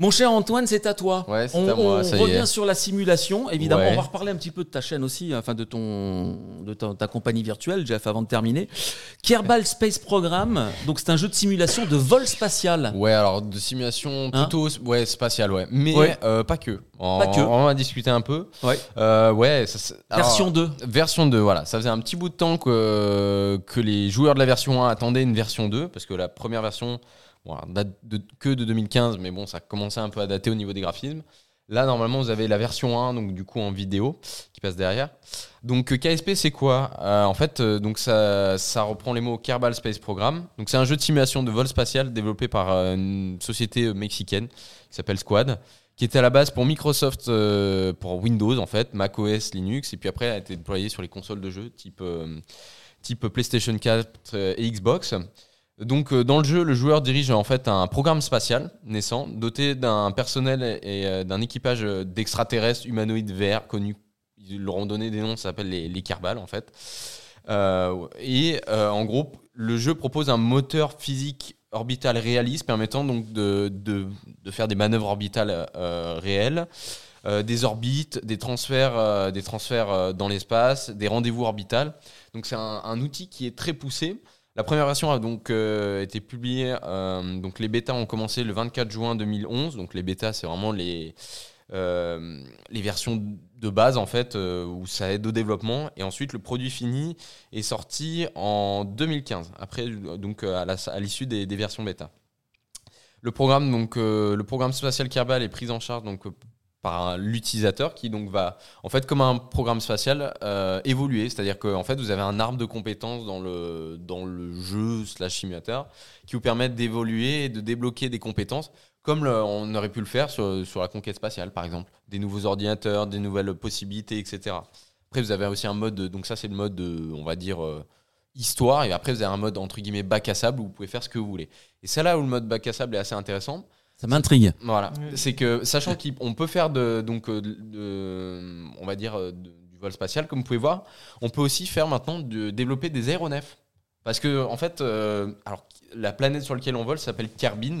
Mon cher Antoine, c'est à toi. Ouais, on, à moi, on ça revient sur la simulation, évidemment. Ouais. On va reparler un petit peu de ta chaîne aussi, enfin de ton, de ta, ta compagnie virtuelle, Jeff, avant de terminer. Kerbal Space Program, donc c'est un jeu de simulation de vol spatial. Ouais, alors de simulation Hein plutôt ouais, spatiale, ouais. Mais Ouais. euh, pas que. On, Pas que. On va discuter un peu. Ouais. Euh, ouais, ça, c'est- alors, Version 2. Version 2, voilà. Ça faisait un petit bout de temps que, que les joueurs de la version 1 attendaient une version 2, parce que la première version date que de 2015, mais bon, ça commençait un peu à dater au niveau des graphismes. Là, normalement, vous avez la version 1, donc du coup en vidéo, qui passe derrière. Donc euh, KSP, c'est quoi? Euh, En fait, euh, donc ça, reprend les mots Kerbal Space Program. Donc c'est un jeu de simulation de vol spatial développé par une société mexicaine qui s'appelle Squad, qui était à la base pour Microsoft, pour Windows en fait, macOS, Linux, et puis après a été déployé sur les consoles de jeux type, type PlayStation 4 euh, et Xbox. Donc euh, dans le jeu, le joueur dirige en fait un programme spatial naissant, doté d'un personnel et euh, d'un équipage euh, d'extraterrestres humanoïdes verts connus. Ils leur ont donné des noms, ça s'appelle les, les en fait. Et en gros, le jeu propose un moteur physique orbital réaliste permettant donc de, de, faire des manœuvres orbitales réelles, des orbites, des transferts, des transferts dans l'espace, des rendez-vous orbitales. Donc c'est un outil qui est très poussé. La première version a donc euh, été publiée. euh, donc les bêtas ont commencé le 24 juin 2011. Donc les bêtas, c'est vraiment les euh, versions de base en fait où ça aide au développement. Et ensuite le produit fini est sorti en 2015. Après donc à l'issue des, versions bêta. Le programme donc le programme spatial Kerbal est pris en charge donc par l'utilisateur qui donc va en fait comme un programme spatial euh, évoluer. C'est-à-dire que en fait vous avez un arbre de compétences dans le dans le jeu slash simulateur qui vous permettent d'évoluer et de débloquer des compétences comme on aurait pu le faire sur, sur la conquête spatiale par exemple. Des nouveaux ordinateurs des nouvelles possibilités etc après vous avez aussi un mode donc ça c'est le mode euh, on va dire euh, histoire. Et après vous avez un mode entre guillemets bac à sable où vous pouvez faire ce que vous voulez. Et c'est là où le mode bac à sable est assez intéressant Ça m'intrigue. voilà, c'est que sachant qu'on peut faire de donc euh, de, de- on va dire euh, de- du vol spatial comme vous pouvez voir, on peut aussi faire maintenant de développer des aéronefs parce que en fait euh, alors la planète sur laquelle on vole s'appelle Kerbin.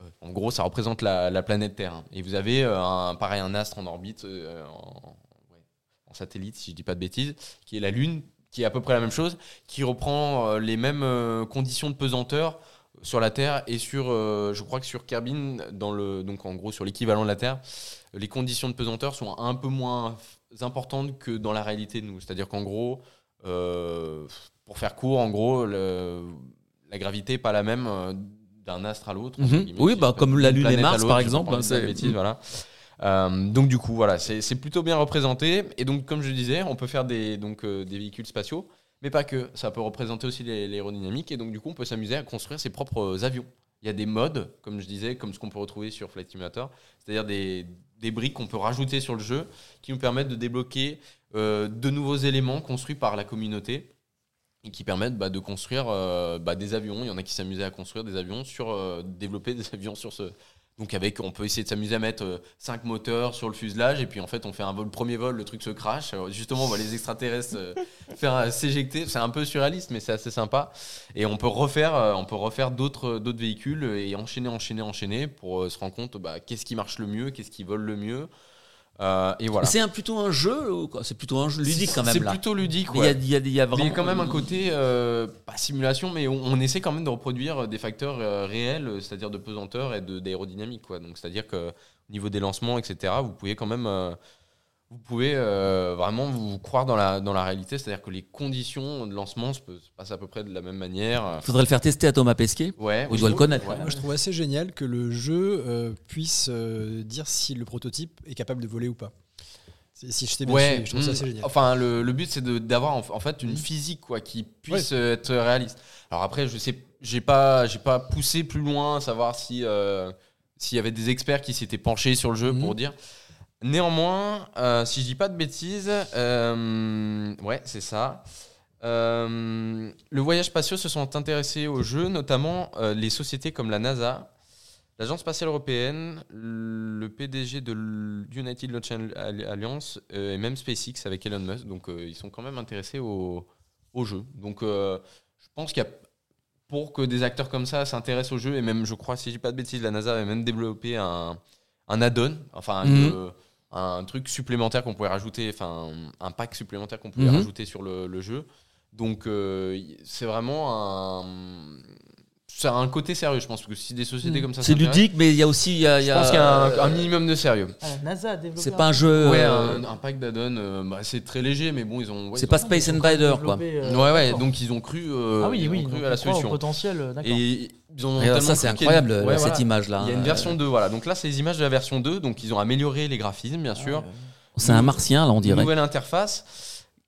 Euh, En gros, ça représente la, la planète Terre. Et vous avez un pareil un astre en orbite euh, en, en satellite si je dis pas de bêtises, qui est la Lune, qui est à peu près la même chose, qui reprend les mêmes conditions de pesanteur sur la Terre et sur, euh, je crois que sur Kerbin, dans le, donc en gros sur l'équivalent de la Terre, les conditions de pesanteur sont un peu moins importantes que dans la réalité de nous. C'est-à-dire qu'en gros, euh, pour faire court, en gros, le- la gravité n'est pas la même euh, d'un astre à l'autre. Mhm. Oui, bah, comme la Lune et Mars, par exemple, hein, bêtises, voilà. Euh, donc du coup, voilà, c'est c'est plutôt bien représenté. Et donc, comme je disais, on peut faire des, donc, euh, des véhicules spatiaux, mais pas que. Ça peut représenter aussi l'aérodynamique. Et donc, du coup, on peut s'amuser à construire ses propres euh, avions. Il y a des modes, comme je disais, comme ce qu'on peut retrouver sur Flight Simulator, c'est-à-dire des, des briques qu'on peut rajouter sur le jeu qui nous permettent de débloquer euh, de nouveaux éléments construits par la communauté et qui permettent bah, de construire euh, bah, des avions. Il y en a qui s'amusaient à construire des avions sur développer des avions sur ce. Donc avec, on peut essayer de s'amuser à mettre 5 moteurs sur le fuselage et puis en fait on fait un vol, premier vol, le truc se crache. Justement, on voit les extraterrestres euh, faire euh, s'éjecter. C'est un peu surréaliste, mais c'est assez sympa. Et on peut refaire, euh, on peut refaire d'autres véhicules et enchaîner, enchaîner, enchaîner pour euh, se rendre compte bah, qu'est-ce qui marche le mieux, qu'est-ce qui vole le mieux. Euh, et voilà. C'est un, plutôt un jeu C'est plutôt un jeu ludique quand même C'est plutôt ludique. Il y, ouais. y a- il y a Mais vraiment il y a quand même un côté, euh, pas simulation, mais on, on essaie quand même de reproduire des facteurs euh, réels, euh, c'est-à-dire de pesanteur et d'aérodynamique. quoi. Donc, c'est-à-dire que au niveau des lancements, etc., vous pouvez quand même, euh, vous pouvez euh, vraiment vous croire dans la, dans la réalité, c'est-à-dire que les conditions de lancement se, se passent à peu près de la même manière. Faudrait le faire tester à Thomas Pesquet. Ouais, Il doit le connaître. ouais. Moi, je trouve assez génial que le jeu euh, puisse euh, dire si le prototype est capable de voler ou pas. Si- je t'ai bien Ouais, suivi, je trouve ça mm. assez génial. Enfin, le, le but c'est d'avoir en, en fait une Mm. physique quoi qui puisse euh, être réaliste. Alors après, je sais, j'ai pas, j'ai pas poussé plus loin, à savoir si euh, s'il y avait des experts qui s'étaient penchés sur le jeu pour dire. Néanmoins, euh, si je dis pas de bêtises, euh, ouais, c'est ça. Euh, le voyage spatiaux se sont intéressés au jeu, notamment les sociétés comme la NASA, l'Agence spatiale européenne, le PDG de l'United Launch Alliance et même SpaceX avec Elon Musk. Donc ils sont quand même intéressés au, au jeu. Donc je pense qu'il y a pour que des acteurs comme ça s'intéressent au jeu. Et même, je crois, si je dis pas de bêtises, la NASA avait même développé un, un add-on, enfin euh, un truc supplémentaire qu'on pouvait rajouter, enfin un pack supplémentaire qu'on pouvait Mhm. rajouter sur le, le jeu. Donc euh, c'est vraiment un. Ça a un côté sérieux, je pense, parce que si des sociétés Mhm. comme ça C'est ludique, mais il y a aussi. il y a- il y Je a- pense qu'il y a un, un minimum de sérieux. Ah, la NASA a développé. C'est pas un jeu. Ouais, euh, un, un pack d'add-on, euh, bah, c'est très léger, mais bon, ils ont. ouais, C'est pas ont- Space Invader, quoi. euh, Ouais, ouais, donc ils ont cru, euh, Ah oui, ils ont oui, cru donc à la au solution. potentiel, euh, d'accord. Et ils ont Et alors, tellement ça, c'est une- incroyable, Ouais, cette voilà. image-là. Il y a une Euh, version 2, voilà. Donc là, c'est les images de la version 2, donc ils ont amélioré les graphismes, bien sûr. C'est un martien, là, on dirait. Nouvelle interface.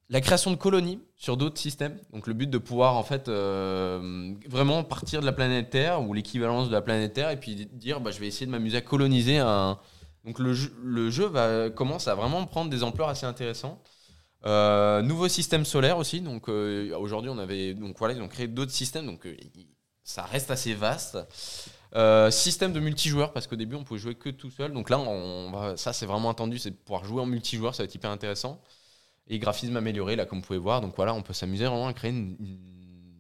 La création de colonies sur d'autres systèmes. Donc le but de pouvoir en fait euh, vraiment partir de la planète Terre ou l'équivalence de la planète Terre et puis dire bah, je vais essayer de m'amuser à coloniser un. Donc le jeu, va, commence à vraiment prendre des ampleurs assez intéressantes. Euh, nouveau système solaire aussi. Donc euh, aujourd'hui on avait donc voilà ils ont créé d'autres systèmes donc ça reste assez vaste. Système de multijoueur parce qu'au début on pouvait jouer que tout seul. Donc là on va, ça c'est vraiment attendu, c'est de pouvoir jouer en multijoueur, ça va être hyper intéressant. Et graphisme amélioré là comme vous pouvez voir. Donc voilà on peut s'amuser vraiment à créer une, une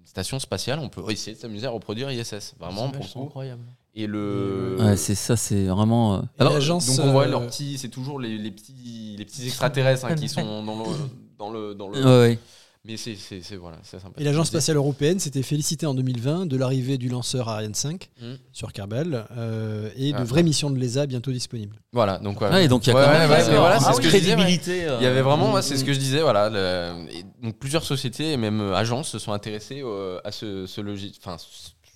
station spatiale. On peut essayer de s'amuser à reproduire ISS vraiment pour le coup. incroyable. Et le Ouais, c'est ça, c'est vraiment. euh, Alors, donc on voit euh, leurs petits, c'est toujours les, les petits, les petits extraterrestres hein, qui sont dans le, dans le, dans le. ouais, ouais. Mais c'est, voilà, sympa. Et l'Agence spatiale européenne s'était félicitée en 2020 de l'arrivée du lanceur Ariane 5 Mm. sur Kerbal euh, et de Ah. vraies missions de l'ESA bientôt disponibles. Voilà, donc et donc il y a quand ouais, même euh, voilà, c'est ah ce oui, que je disais, ouais. crédibilité. euh, Il y avait vraiment, ouais, c'est ce que je disais, voilà. le- et donc plusieurs sociétés et même euh, agences se sont intéressées euh, à ce, ce logi- enfin ce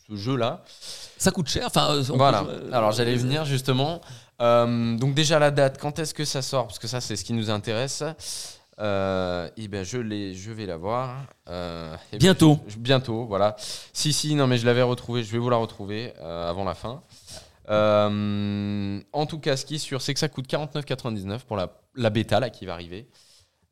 ce jeu-là. Ça coûte cher. Enfin, euh, Voilà. peut- Alors j'allais venir justement. Euh, donc déjà la date, quand est-ce que ça sort? Parce que ça c'est ce qui nous intéresse. Euh, et ben je l'ai, je vais la voir. Euh, eh ben, Bientôt. je- bientôt, voilà. Si si, non mais je l'avais retrouvée. Je vais vous la retrouver euh, avant la fin. Euh, en tout cas, ce qui est sûr, c'est que ça coûte 49,99 pour la, la bêta là qui va arriver.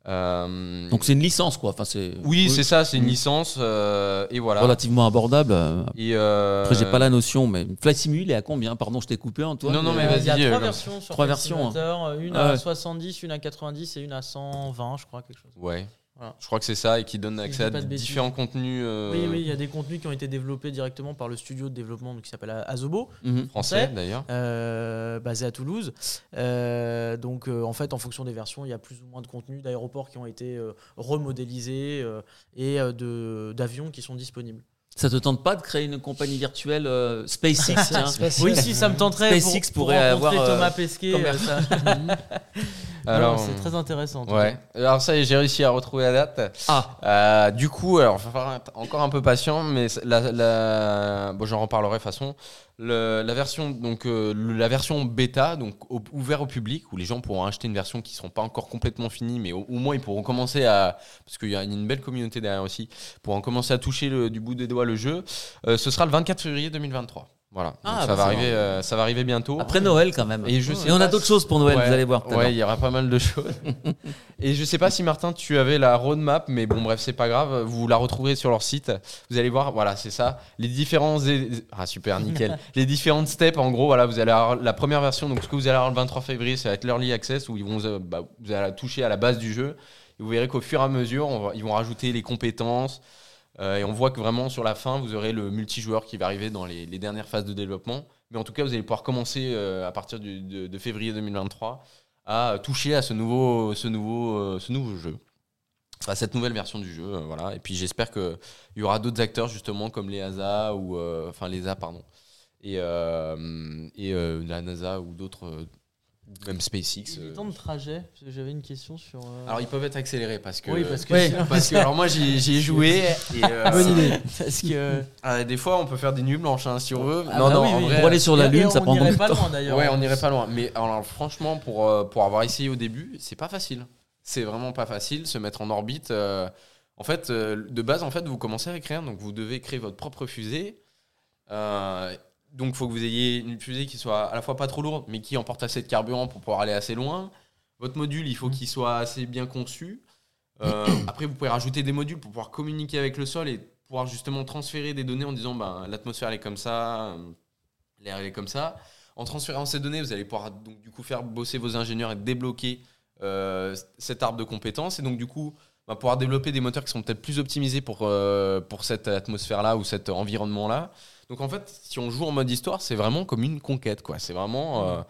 Euh, Donc c'est une licence, quoi. Enfin, c'est. oui, c'est ça, c'est une licence euh, et voilà. relativement abordable. euh, Et euh, Après, j'ai pas la notion, mais Flight Simu, il est à combien? Pardon, je t'ai coupé, Antoine. Non, non, mais vas-y, Il y a trois versions sur Trois Flight versions, hein. Simulator, Une Ah à ouais. 70, une à 90 et une à 120, je crois, quelque chose. Ouais. Voilà. Je crois que c'est ça et qui donne accès à différents contenus euh, Oui, oui, il y a des contenus qui ont été développés directement par le studio de développement donc, qui s'appelle Azobo, Mhm. français français. d'ailleurs. euh, basé à Toulouse. Euh, donc, euh, en fait, en fonction des versions, il y a plus ou moins de contenus d'aéroports qui ont été euh, remodélisés euh, et euh, de- d'avions qui sont disponibles. Ça te tente pas de créer une compagnie virtuelle euh, SpaceX tiens Oui, si ça me tenterait. SpaceX pour, pourrait pour rencontrer avoir, euh, Thomas Pesquet. euh, ça- Alors, c'est très intéressant. Ouais. Alors ça, y est, j'ai réussi à retrouver la date. Ah, Euh, du coup, alors, il va falloir être encore un peu patient, mais c'est- la, la- bon, j'en reparlerai de toute façon. Le- la version donc euh, la version bêta donc au- ouvert au public où les gens pourront acheter une version qui ne seront pas encore complètement finie mais au, au moins ils pourront commencer à parce qu'il y a une belle communauté derrière aussi pourront commencer à toucher le- du bout des doigts le jeu Euh, ce sera le 24 février 2023 voilà Ah, ça bah, va ça arriver va. euh, ça va arriver bientôt après Noël quand même. Et je sais Et on a d'autres si- choses pour Noël, Ouais, vous allez voir. Ouais, il y aura pas mal de choses. et je sais pas si Martin, tu avais la roadmap, mais bon, bref, c'est pas grave. Vous la retrouverez sur leur site. Vous allez voir, voilà, c'est ça. Les différents. Ah, super, nickel. les différentes steps, en gros, voilà, vous allez avoir la première version. Donc, ce que vous allez avoir le 23 février, ça va être l'early access où ils vont, euh, bah, vous allez toucher à la base du jeu. Et vous verrez qu'au fur et à mesure, on va- ils vont rajouter les compétences. Euh, et on voit que vraiment sur la fin, vous aurez le multijoueur qui va arriver dans les, dernières phases de développement. Mais en tout cas, vous allez pouvoir commencer euh, à partir de, février 2023 à toucher à ce nouveau, ce nouveau, euh, ce nouveau jeu. À cette nouvelle version du jeu, voilà. Et puis j'espère qu'il y aura d'autres acteurs justement comme les ASA ou enfin pardon et, et la NASA ou d'autres, même SpaceX. Les euh. temps de trajet, j'avais une question sur. euh, Alors ils peuvent être accélérés parce que oui, parce que. Ouais. parce que alors moi j'y ai joué et euh, Bonne idée. parce que. ah, des fois on peut faire des nuits blanches hein, si on veut. Ah non bah non oui, en oui. vrai, Pour aller sur la Lune, ça prend beaucoup de pas temps. loin d'ailleurs. Ouais, on n'irait pas loin. Mais alors, franchement, pour, euh, pour avoir essayé au début, c'est pas facile. C'est vraiment pas facile, se mettre en orbite. euh, en fait, euh, de base, en fait, vous commencez à écrire, donc vous devez créer votre propre fusée. Euh, donc, il faut que vous ayez une fusée qui soit à la fois pas trop lourde, mais qui emporte assez de carburant pour pouvoir aller assez loin. Votre module, il faut qu'il soit assez bien conçu. Euh, après, vous pouvez rajouter des modules pour pouvoir communiquer avec le sol et pouvoir justement transférer des données en disant ben, l'atmosphère elle est comme ça, euh, l'air elle est comme ça. En transférant ces données, vous allez pouvoir donc du coup faire bosser vos ingénieurs et débloquer euh, cet arbre de compétences. Et donc du coup, va pouvoir développer des moteurs qui sont peut-être plus optimisés pour, euh, pour cette atmosphère-là ou cet environnement-là. Donc en fait, si on joue en mode histoire, c'est vraiment comme une conquête. quoi. C'est vraiment euh,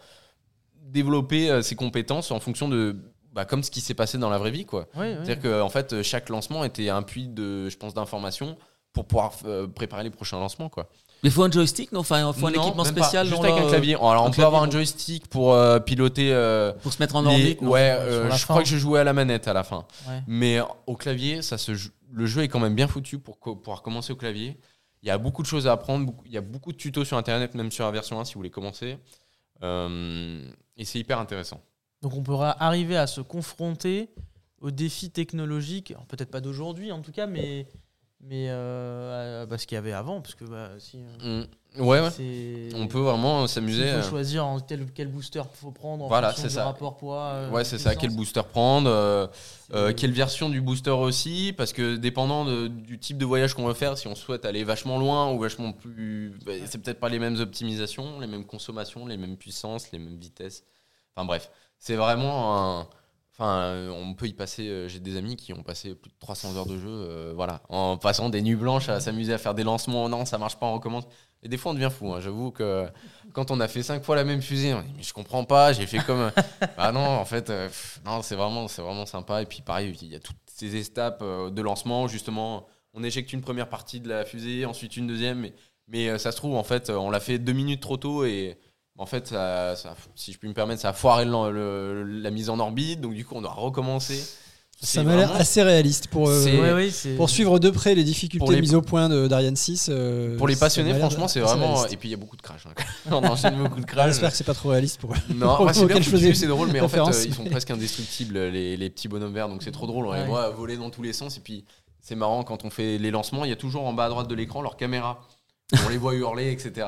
développer euh, ses compétences en fonction de. Bah, comme ce qui s'est passé dans la vraie vie. quoi. C'est-à-dire que en fait, chaque lancement était un puits de, je pense, d'informations pour pouvoir euh, préparer les prochains lancements. Quoi. Mais il faut un joystick, non? Enfin, il faut un Non, équipement pas. spécial Juste avec un clavier. Alors, on peut avoir un joystick pour euh, piloter. euh, pour se mettre en orbite. ouais, euh, je fin. crois que je jouais à la manette à la fin. Ouais. Mais au clavier, ça se le jeu est quand même bien foutu pour pouvoir commencer au clavier. Il y a beaucoup de choses à apprendre. Il y a beaucoup de tutos sur Internet, même sur la version 1 si vous voulez commencer. Euh, et c'est hyper intéressant. Donc on pourra arriver à se confronter aux défis technologiques, peut-être pas d'aujourd'hui en tout cas, mais, mais euh, bah, ce qu'il y avait avant, parce que bah, si, euh, Mm. Ouais, On peut vraiment il s'amuser. faut euh, choisir en tel, quel booster il faut prendre en Voilà, c'est ça. rapport poids. euh, Ouais, c'est ça. Quel booster prendre euh, euh, Quelle version du booster aussi Parce que dépendant de- du type de voyage qu'on veut faire, si on souhaite aller vachement loin ou vachement plus. bah, c'est peut-être pas les mêmes optimisations, les mêmes consommations, les mêmes puissances, les mêmes vitesses. Enfin bref, c'est vraiment un. Enfin, euh, on peut y passer. euh, J'ai des amis qui ont passé plus de 300 heures de jeu, euh, voilà, en passant des nuits blanches à s'amuser à faire des lancements. Non, ça marche pas, on recommence. Et des fois, on devient fou. hein. J'avoue que quand on a fait cinq fois la même fusée, on dit, mais je comprends pas. J'ai fait comme. ah non, en fait, euh, pff, non, c'est vraiment, c'est vraiment sympa. Et puis pareil, il y a toutes ces étapes de lancement. Justement, on éjecte une première partie de la fusée, ensuite une deuxième. Mais, mais, ça se trouve, en fait, on l'a fait deux minutes trop tôt et en fait, ça, ça- si je puis me permettre, ça a foiré le- le- la mise en orbite. Donc du coup, on doit recommencer. Ça m'a l'air assez réaliste pour, euh, C'est- Ouais, ouais, c'est- pour suivre de près les difficultés les- mises au point de- d'Ariane 6. euh, Pour les passionnés, franchement, c'est vraiment. réaliste. Et puis il y a beaucoup de crash. hein. on enchaîne beaucoup de Ah, crash. J'espère que c'est pas trop réaliste pour eux. Non, Pour enfin, c'est drôle, mais en fait, euh, ils sont presque indestructibles, les, les petits bonhommes verts, donc c'est trop drôle. On les voit voler dans tous les sens, et puis c'est marrant quand on fait les lancements, il y a toujours en bas à droite de l'écran leur caméra. On les voit hurler, etc.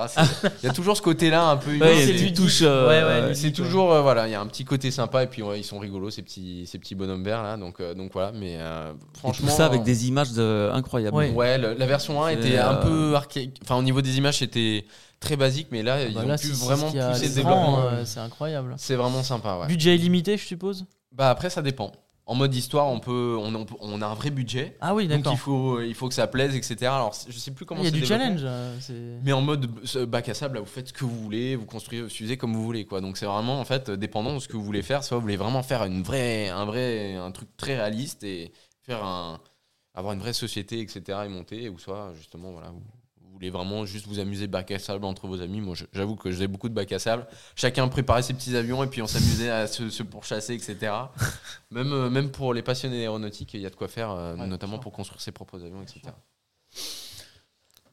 Il y a toujours ce côté-là un peu humain. Ouais, c'est des euh, Ouais, ouais, C'est toujours, euh, voilà, il y a un petit côté sympa, et puis ouais, ils sont rigolos, ces petits, ces petits bonhommes verts là, donc, euh, donc voilà, mais euh, Et tout franchement. ça avec des images de- incroyables. Ouais. Ouais, le- la version 1 C'est, était un euh, peu archaïque. Enfin, au niveau des images, c'était très basique, mais là, ils Bah ont là, pu vraiment pousser le développement. euh, C'est incroyable. C'est vraiment sympa, ouais. Budget illimité, je suppose Bah après ça dépend. En mode histoire, on peut, on, a un vrai budget, Ah oui, donc d'accord. il faut, il faut que ça plaise, etc. Alors je sais plus comment. Il y a du challenge. euh, Mais en mode bac à sable, là, vous faites ce que vous voulez, vous construisez fusées comme vous voulez, quoi. Donc c'est vraiment en fait dépendant de ce que vous voulez faire. Soit vous voulez vraiment faire une vraie, un vrai, un truc très réaliste et faire un, avoir une vraie société, etc. et monter, ou soit justement voilà. Vous, vous voulez vraiment juste vous amuser bac à sable entre vos amis. Moi, j'avoue que j'ai beaucoup de bac à sable. Chacun préparait ses petits avions et puis on s'amusait à se, se pourchasser, etc. même, euh, même pour les passionnés d'aéronautique, il y a de quoi faire, euh, Ouais, notamment pour construire ses propres avions, etc.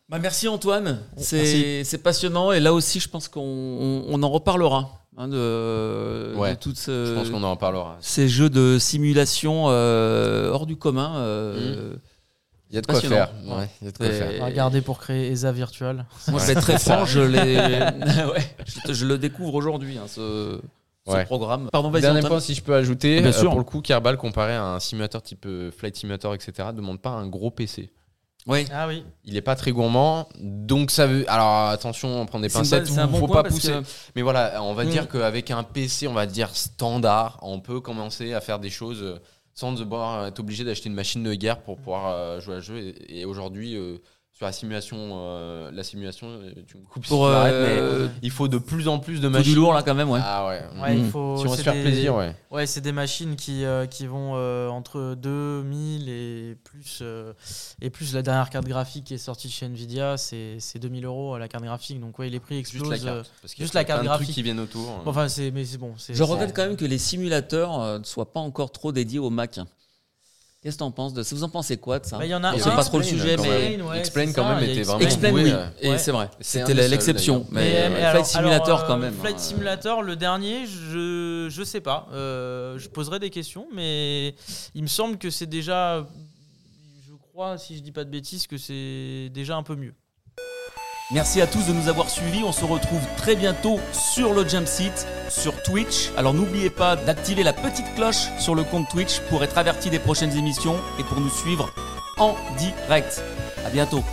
Bah, merci Antoine, c'est Merci. c'est passionnant et là aussi je pense qu'on on, on en reparlera hein, de, Ouais, de toutes Je pense ce- qu'on en parlera. ces jeux de simulation euh, hors du commun. euh, Il y a de quoi faire. Ouais, il y a de quoi Et- faire. On va regarder pour créer ESA. Moi vais être très franc, je, je, je le découvre aujourd'hui hein, ce, ce Ouais. programme. Pardon, vas-y Dernier point, si je peux ajouter, Bien euh, sûr. pour le coup, Kerbal, comparé à un simulateur type euh, Flight Simulator, etc., demande pas un gros PC. Oui. Ah oui. Il est pas très gourmand, donc ça veut. Alors attention, on prend des C'est pincettes, c'est un ou bon faut point pas parce pousser. que- Mais voilà, on va Mm. dire qu'avec un PC, on va dire standard, on peut commencer à faire des choses euh, sans devoir être obligé d'acheter une machine de guerre pour pouvoir euh, jouer à jeu. Et, et aujourd'hui, euh, sur la simulation, euh, la simulation, euh, tu me coupes si Pour tu euh, mais il faut de plus en plus de faut machines. du lourd là quand même, ouais. Ah ouais. Ouais, il Mm. faut, Si on veut se c'est faire des- plaisir, ouais. Ouais, c'est des machines qui, euh, qui vont euh, entre 2000 et plus, euh, et plus la dernière carte graphique qui est sortie de chez Nvidia, c'est c'est 2000 euros la carte graphique. Donc, ouais, les prix Juste explosent. la euh, carte. Parce qu'il y a juste la carte graphique. qui viennent autour. bon, Enfin, c'est, mais c'est bon. Je regrette quand même que les simulateurs euh, ne soient pas encore trop dédiés au Mac. Qu'est-ce que t'en penses de ça? Vous en pensez quoi de ça? Bah, il y en a On un. sait pas trop le Explain, sujet, quand mais même. ouais, Explain quand ça, même était vraiment Explain, oui, euh, et c'est vrai. C'était l'exception. d'ailleurs. Mais, Mais, euh, mais Flight Simulator alors, quand euh, même. Flight hein. Simulator, le dernier, je je sais pas. Euh, je poserai des questions, mais il me semble que c'est déjà, je crois, si je dis pas de bêtises, que c'est déjà un peu mieux. Merci à tous de nous avoir suivis. On se retrouve très bientôt sur le Jump Seat, sur Twitch. Alors n'oubliez pas d'activer la petite cloche sur le compte Twitch pour être averti des prochaines émissions et pour nous suivre en direct. À bientôt.